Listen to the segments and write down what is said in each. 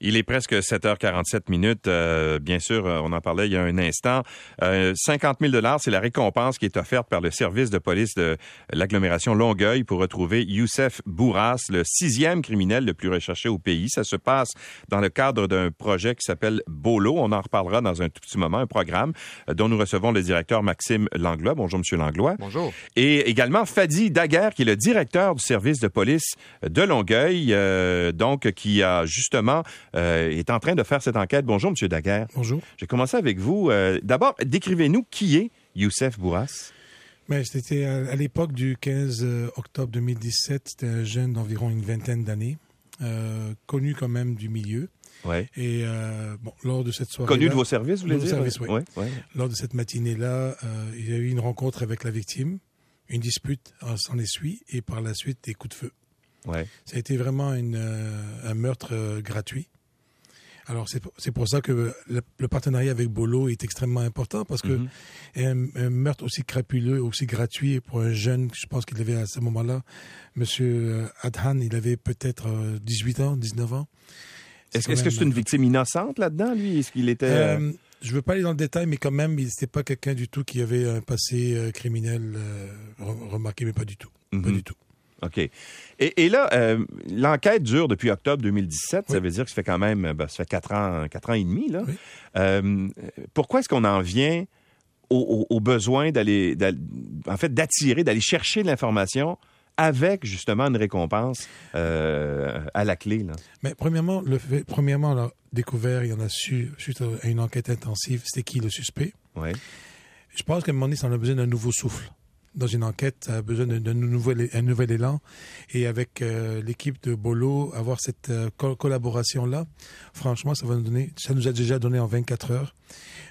Il est presque 7h47 minutes. Euh, bien sûr, euh, on en parlait il y a un instant. Euh, 50 000 c'est la récompense qui est offerte par le service de police de l'agglomération Longueuil pour retrouver Youssef Bourras, le sixième criminel le plus recherché au pays. Ça se passe dans le cadre d'un projet qui s'appelle Bolo. On en reparlera dans un tout petit moment, un programme euh, dont nous recevons le directeur Maxime Langlois. Bonjour, Monsieur Langlois. Bonjour. Et également Fadi Daguerre, qui est le directeur du service de police de Longueuil, euh, donc qui a justement euh, est en train de faire cette enquête. Bonjour, Monsieur Daguerre. Bonjour. Je vais commencer avec vous. Euh, D'abord, décrivez-nous qui est Youssef Bourras. Mais c'était à, à l'époque du 15 euh, octobre 2017. C'était un jeune d'environ une vingtaine d'années, euh, connu quand même du milieu. Ouais. Et euh, bon, lors de cette soirée, Connu de vos services, vous voulez dire? services, oui. Ouais, ouais. lors de cette matinée-là, euh, il y a eu une rencontre avec la victime, une dispute en- s'en essuie, et par la suite des coups de feu. ouais. Ça a été vraiment une, euh, un meurtre gratuit. Alors c'est pour- ça que le, le partenariat avec Bolo est extrêmement important parce que Mhm. un, un meurtre aussi crapuleux, aussi gratuit pour un jeune, je pense qu'il avait à ce moment-là, Monsieur euh, Adhan, il avait peut-être euh, 18 ans, 19 ans. Est-ce que c'est une euh, victime innocente là-dedans, lui? Est-ce qu'il était... euh, euh, je veux pas aller dans le détail, mais quand même, il n'était pas quelqu'un du tout qui avait un passé euh, criminel euh, re- remarqué, mais pas du tout. Pas Mhm. du tout. OK. Et, et là, euh, l'enquête dure depuis octobre 2017. Ça veut dire que ça fait quand même, ben, ça fait quatre ans, quatre ans et demi, là. Oui. Euh, pourquoi est-ce qu'on en vient au, au- au besoin d'aller, d'aller- en fait, d'attirer, d'aller chercher l'information avec justement une récompense euh, à la clé, là? Mais premièrement, le fait, premièrement, on a découvert, il y en a su, suite à une enquête intensive, c'était qui le suspect. Ouais. Je pense qu'à un moment donné, ça en a besoin d'un nouveau souffle. Dans une enquête, a besoin d'un nouvel, un nouvel élan. Et avec euh, l'équipe de Bolo, avoir cette euh, co- collaboration-là, franchement, ça va nous donner, ça nous a déjà donné en 24 heures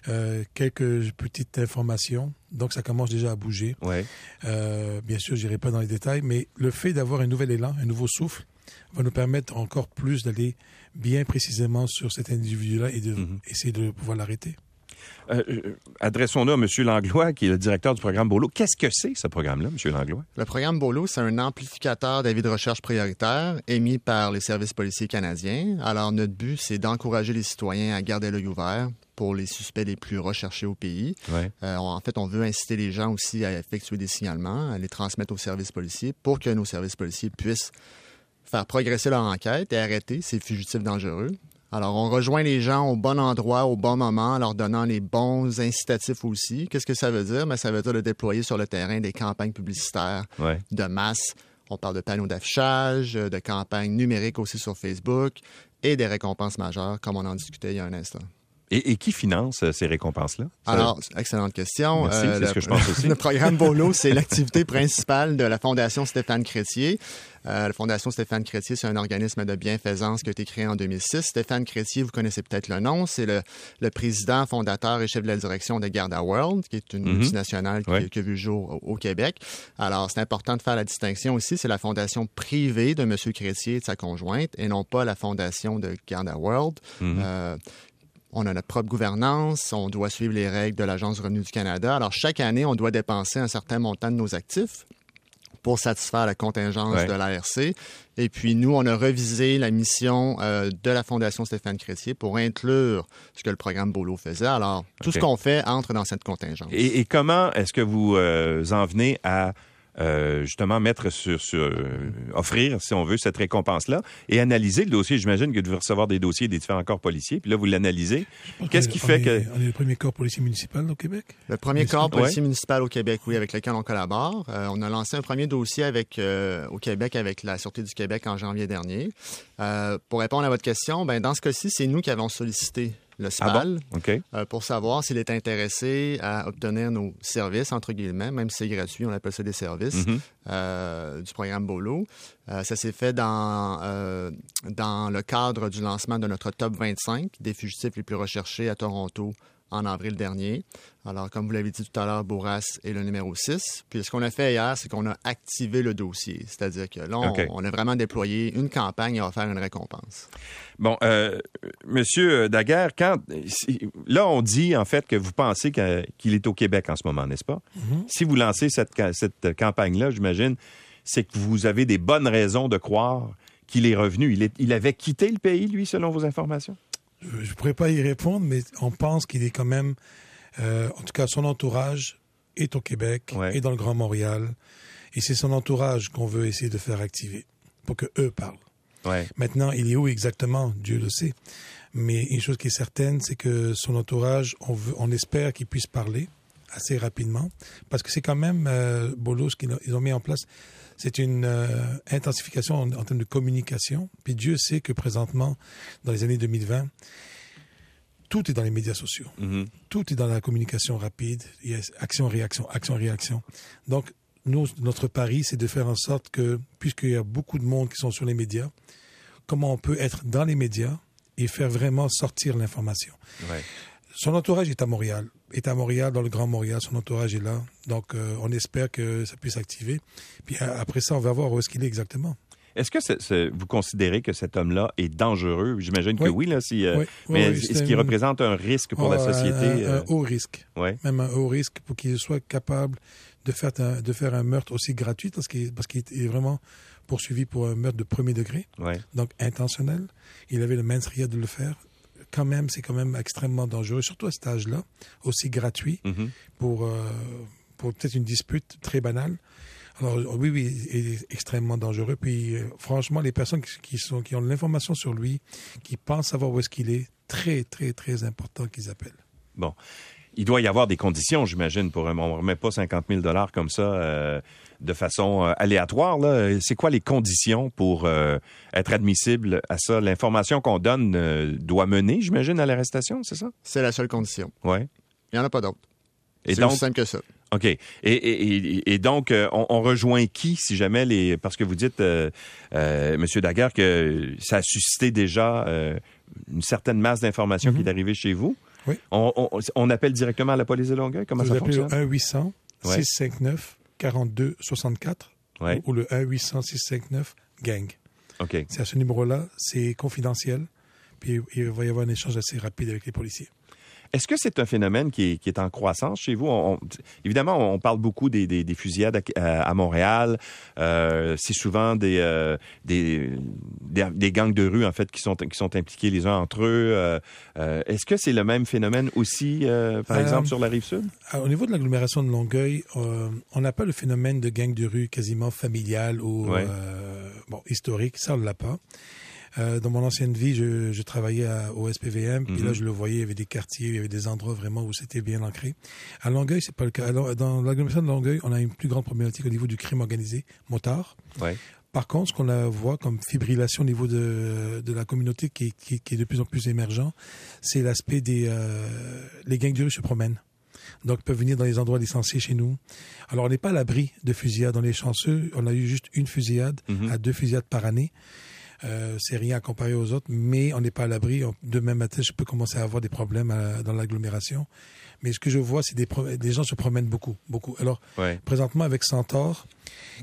euh, quelques petites informations. Donc, ça commence déjà à bouger. Ouais. Bien sûr, j'irai pas dans les détails, mais le fait d'avoir un nouvel élan, un nouveau souffle, va nous permettre encore plus d'aller bien précisément sur cet individu-là et de Mhm. essayer de pouvoir l'arrêter. Euh, euh, adressons-nous à M. Langlois, qui est le directeur du programme Bolo. Qu'est-ce que c'est, ce programme-là, M. Langlois? Le programme BOLO, c'est un amplificateur d'avis de recherche prioritaire émis par les services policiers canadiens. Alors, notre but, c'est d'encourager les citoyens à garder l'œil ouvert pour les suspects les plus recherchés au pays. Ouais. Euh, en fait, on veut inciter les gens aussi à effectuer des signalements, à les transmettre aux services policiers pour que nos services policiers puissent faire progresser leur enquête et arrêter ces fugitifs dangereux. Alors, on rejoint les gens au bon endroit, au bon moment, en leur donnant les bons incitatifs aussi. Qu'est-ce que ça veut dire? Mais ça veut dire de déployer sur le terrain des campagnes publicitaires Ouais. de masse. On parle de panneaux d'affichage, euh, de campagnes numériques aussi sur Facebook et des récompenses majeures, comme on en discutait il y a un instant. Et, et qui finance euh, ces récompenses-là? Alors, excellente question. Merci, c'est le, ce que je pense aussi. le programme BOLO, c'est l'activité principale de la Fondation Stéphane Chrétier. Euh, la Fondation Stéphane Chrétier, c'est un organisme de bienfaisance qui a été créé en 2006. Stéphane Chrétier, vous connaissez peut-être le nom, c'est le, le président, fondateur et chef de la direction de Garda World, qui est une Mhm. multinationale qui, Ouais. qui a vu le jour au, au Québec. Alors, c'est important de faire la distinction aussi. C'est la fondation privée de M. Chrétier et de sa conjointe, et non pas la fondation de Garda World. Mhm. Euh, on a notre propre gouvernance, on doit suivre les règles de l'Agence du revenu du Canada. Alors, chaque année, on doit dépenser un certain montant de nos actifs pour satisfaire la contingence Ouais. de l'ARC. Et puis, nous, on a revisé la mission euh, de la Fondation Stéphane Chrétier pour inclure ce que le programme BOLO faisait. Alors, tout ce qu'on fait entre dans cette contingence. Et, et comment est-ce que vous euh, en venez à euh, justement mettre sur, sur euh, offrir, si on veut, cette récompense-là et analyser le dossier? J'imagine que vous devez recevoir des dossiers des différents corps policiers, puis là, vous l'analysez. Qu'est-ce qui fait est- que... On est le premier corps policier municipal au Québec? Le premier Municipal. corps policier municipal au Québec, oui, avec lequel on collabore. Euh, on a lancé un premier dossier avec, euh, au Québec avec la Sûreté du Québec en janvier dernier. Euh, pour répondre à votre question, ben, dans ce cas-ci, c'est nous qui avons sollicité le Ah SPAL bon? Euh, pour savoir s'il est intéressé à obtenir nos services, entre guillemets, même si c'est gratuit, on appelle ça des services, Mhm. euh, du programme BOLO. Euh, ça s'est fait dans, dans le cadre du lancement de notre top 25 des fugitifs les plus recherchés à Toronto en avril dernier. Alors, comme vous l'avez dit tout à l'heure, Bourras est le numéro 6. Puis, ce qu'on a fait hier, c'est qu'on a activé le dossier. C'est-à-dire que là, on, a vraiment déployé une campagne et on va faire une récompense. Bon, euh, Monsieur Daguerre, quand là on dit en fait que vous pensez qu'il est au Québec en ce moment, n'est-ce pas? Mhm. Si vous lancez cette ca- cette campagne-là, j'imagine, c'est que vous avez des bonnes raisons de croire qu'il est revenu. Il, est, il avait quitté le pays, lui, selon vos informations? Je ne pourrais pas y répondre, mais on pense qu'il est quand même, euh, en tout cas, son entourage est au Québec Ouais. et dans le Grand Montréal. Et c'est son entourage qu'on veut essayer de faire activer pour que eux parlent. Ouais. Maintenant, il est où exactement? Dieu le sait. Mais une chose qui est certaine, c'est que son entourage, on, veut, on espère qu'il puisse parler assez rapidement, parce que c'est quand même, euh, Bolo, ce qu'ils ont- mis en place, c'est une euh, intensification en, en termes de communication. Puis Dieu sait que présentement, dans les années 2020, tout est dans les médias sociaux. Mhm. Tout est dans la communication rapide. Il y a action-réaction, action-réaction. Donc, nous, notre pari, c'est de faire en sorte que, puisqu'il y a beaucoup de monde qui sont sur les médias, comment on peut être dans les médias et faire vraiment sortir l'information. Ouais. Son entourage est à Montréal, est à Montréal, dans le Grand Montréal, son entourage est là. Donc, euh, on espère que ça puisse activer. Puis euh, après ça, on va voir où est-ce qu'il est exactement. Est-ce que vous considérez que cet homme-là est dangereux? J'imagine que oui, là, si, euh, Oui, oui, mais est-ce qu'il représente un risque pour la Oh, un- société? Un, un haut risque. ouais. même un haut risque pour qu'il soit capable de faire un, de faire un meurtre aussi gratuit parce qu'il est vraiment poursuivi pour un meurtre de premier degré, Ouais. donc intentionnel. Il avait le mensria de le faire. Quand même, c'est quand même extrêmement dangereux, surtout à cet âge-là, aussi gratuit Mhm. pour, euh, pour peut-être une dispute très banale. Alors oui, oui, il est extrêmement dangereux. Puis euh, franchement, les personnes qui, qui sont, qui ont de l'information sur lui, qui pensent savoir où est-ce qu'il est, très, très, très important qu'ils appellent. Bon. Il doit y avoir des conditions, j'imagine, pour un. On ne remet pas 50 000 comme ça euh, de façon euh, aléatoire. là. C'est quoi les conditions pour euh, être admissible à ça? L'information qu'on donne euh, doit mener, j'imagine, à l'arrestation, c'est ça? C'est la seule condition. Oui. Il n'y en a pas d'autre. Et C'est donc, aussi simple que ça. OK. Et, et- et- et donc, euh, on, on rejoint qui, si jamais les... Parce que vous dites, euh, euh, Monsieur Daguerre, que ça a suscité déjà euh, une certaine masse d'informations qui est arrivée chez vous. Oui. On, on- on appelle directement à la police de Longueuil? Comment Vous ça fonctionne? le 1-800 Ouais. 659 42 64 Ouais. ou le 1-800 659 gang. OK. C'est à ce numéro-là, c'est confidentiel. Puis il va y avoir un échange assez rapide avec les policiers. Est-ce que c'est un phénomène qui est, qui est en croissance chez vous? On- on- évidemment, on parle beaucoup des, des- des fusillades à, à- à Montréal. Euh, c'est souvent des, euh, des, des, des gangs de rue, en fait, qui sont, qui sont impliqués les uns entre eux. Euh, euh, Est-ce que c'est le même phénomène aussi, euh, par Euh, exemple, sur la rive sud? Au niveau de l'agglomération de Longueuil, euh, on n'a pas le phénomène de gang de rue quasiment familial ou Ouais. euh, bon, historique. Ça, on ne l'a pas. Euh, dans mon ancienne vie, je, je travaillais à- au SPVM, puis Mhm. là, je le voyais, il y avait des quartiers, il y avait des endroits vraiment où c'était bien ancré. À Longueuil, c'est pas le cas. Alors, dans l'agglomération de Longueuil, on a une plus grande problématique au niveau du crime organisé, motard. Ouais. Par contre, ce qu'on a- voit comme fibrillation au niveau de, de la communauté qui, est- qui, qui est de plus en plus émergent, c'est l'aspect des... euh, les gangs de rue se promènent. Donc, ils peuvent venir dans les endroits licenciés chez nous. Alors, on n'est pas à l'abri de fusillades. On est chanceux. On a eu juste une fusillade Mhm. à deux fusillades par année. Euh, c'est rien à comparer aux autres, mais on n'est pas à l'abri. Demain matin, je peux commencer à avoir des problèmes à- dans l'agglomération. Mais ce que je vois, c'est des, gens se promènent beaucoup, beaucoup. Alors, Ouais. présentement avec Centaure,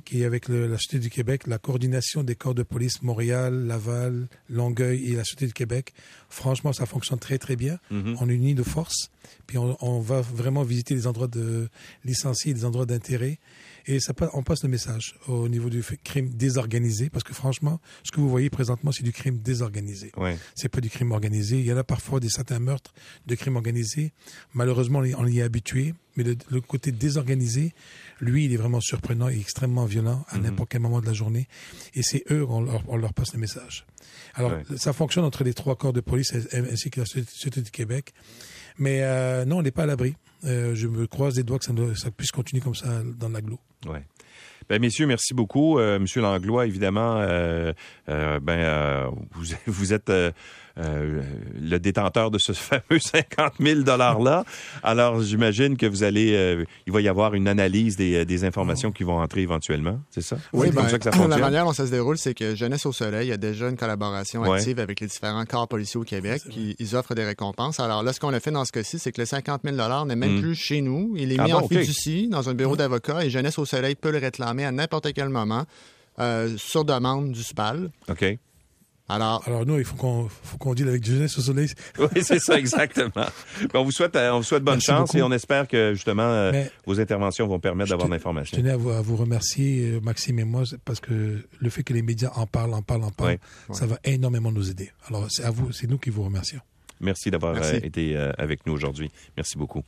qui est avec le- la Sûreté du Québec, la coordination des corps de police Montréal, Laval, Longueuil et la Sûreté du Québec, franchement, ça fonctionne très, très bien. Mhm. On unit nos forces, puis on, on va vraiment visiter les endroits de licenciés, les endroits d'intérêt, et ça, on passe le message au niveau du crime désorganisé, parce que franchement, ce que vous voyez présentement, c'est du crime désorganisé. Ouais. C'est pas du crime organisé. Il y en a parfois des certains meurtres de crime organisé. Malheureusement, on y est habitué. Mais le, le côté désorganisé, lui, il est vraiment surprenant et extrêmement violent à Mhm. n'importe quel moment de la journée. Et c'est eux, on leur, on leur passe le message. Alors, Ouais. ça fonctionne entre les trois corps de police ainsi que la Sûreté du Québec. Mais euh, non, on n'est pas à l'abri. Euh, je me croise les doigts que ça, ça puisse continuer comme ça dans l'agglo. Ouais. Ben, messieurs, merci beaucoup. Euh, Monsieur Langlois, évidemment, euh, euh, ben, euh, vous, vous êtes euh, euh, le détenteur de ce fameux 50 000 $-là. Alors, j'imagine que vous allez, euh, il va y avoir une analyse des, des informations qui vont entrer éventuellement, c'est ça? Oui, c'est comme ben, ça que ça la fonctionne. manière dont ça se déroule, c'est que Jeunesse au Soleil a déjà une collaboration Ouais. active avec les différents corps policiers au Québec. qui, ils offrent des récompenses. Alors là, ce qu'on a fait dans ce cas-ci, c'est que le 50 000 n'est même Mm. plus chez nous. Il est Ah mis bon, en ok. fiducie dans un bureau d'avocat et Jeunesse au Soleil peut le réclamer à n'importe quel moment euh, sur demande du SPAL. OK. Alors, Alors nous, il faut qu'on faut qu'on dise avec jeunesse au soleil. Oui, c'est ça, exactement. on vous souhaite, euh, on vous souhaite bonne Merci chance beaucoup. et on espère que, justement, euh, Mais vos interventions vont permettre d'avoir de Je l'information. tenais à vous, à vous remercier, Maxime et moi, parce que le fait que les médias en parlent, en parlent, en parlent, Oui. ça va énormément nous aider. Alors, c'est à vous, c'est nous qui vous remercions. Merci d'avoir Merci. été avec nous aujourd'hui. Merci beaucoup.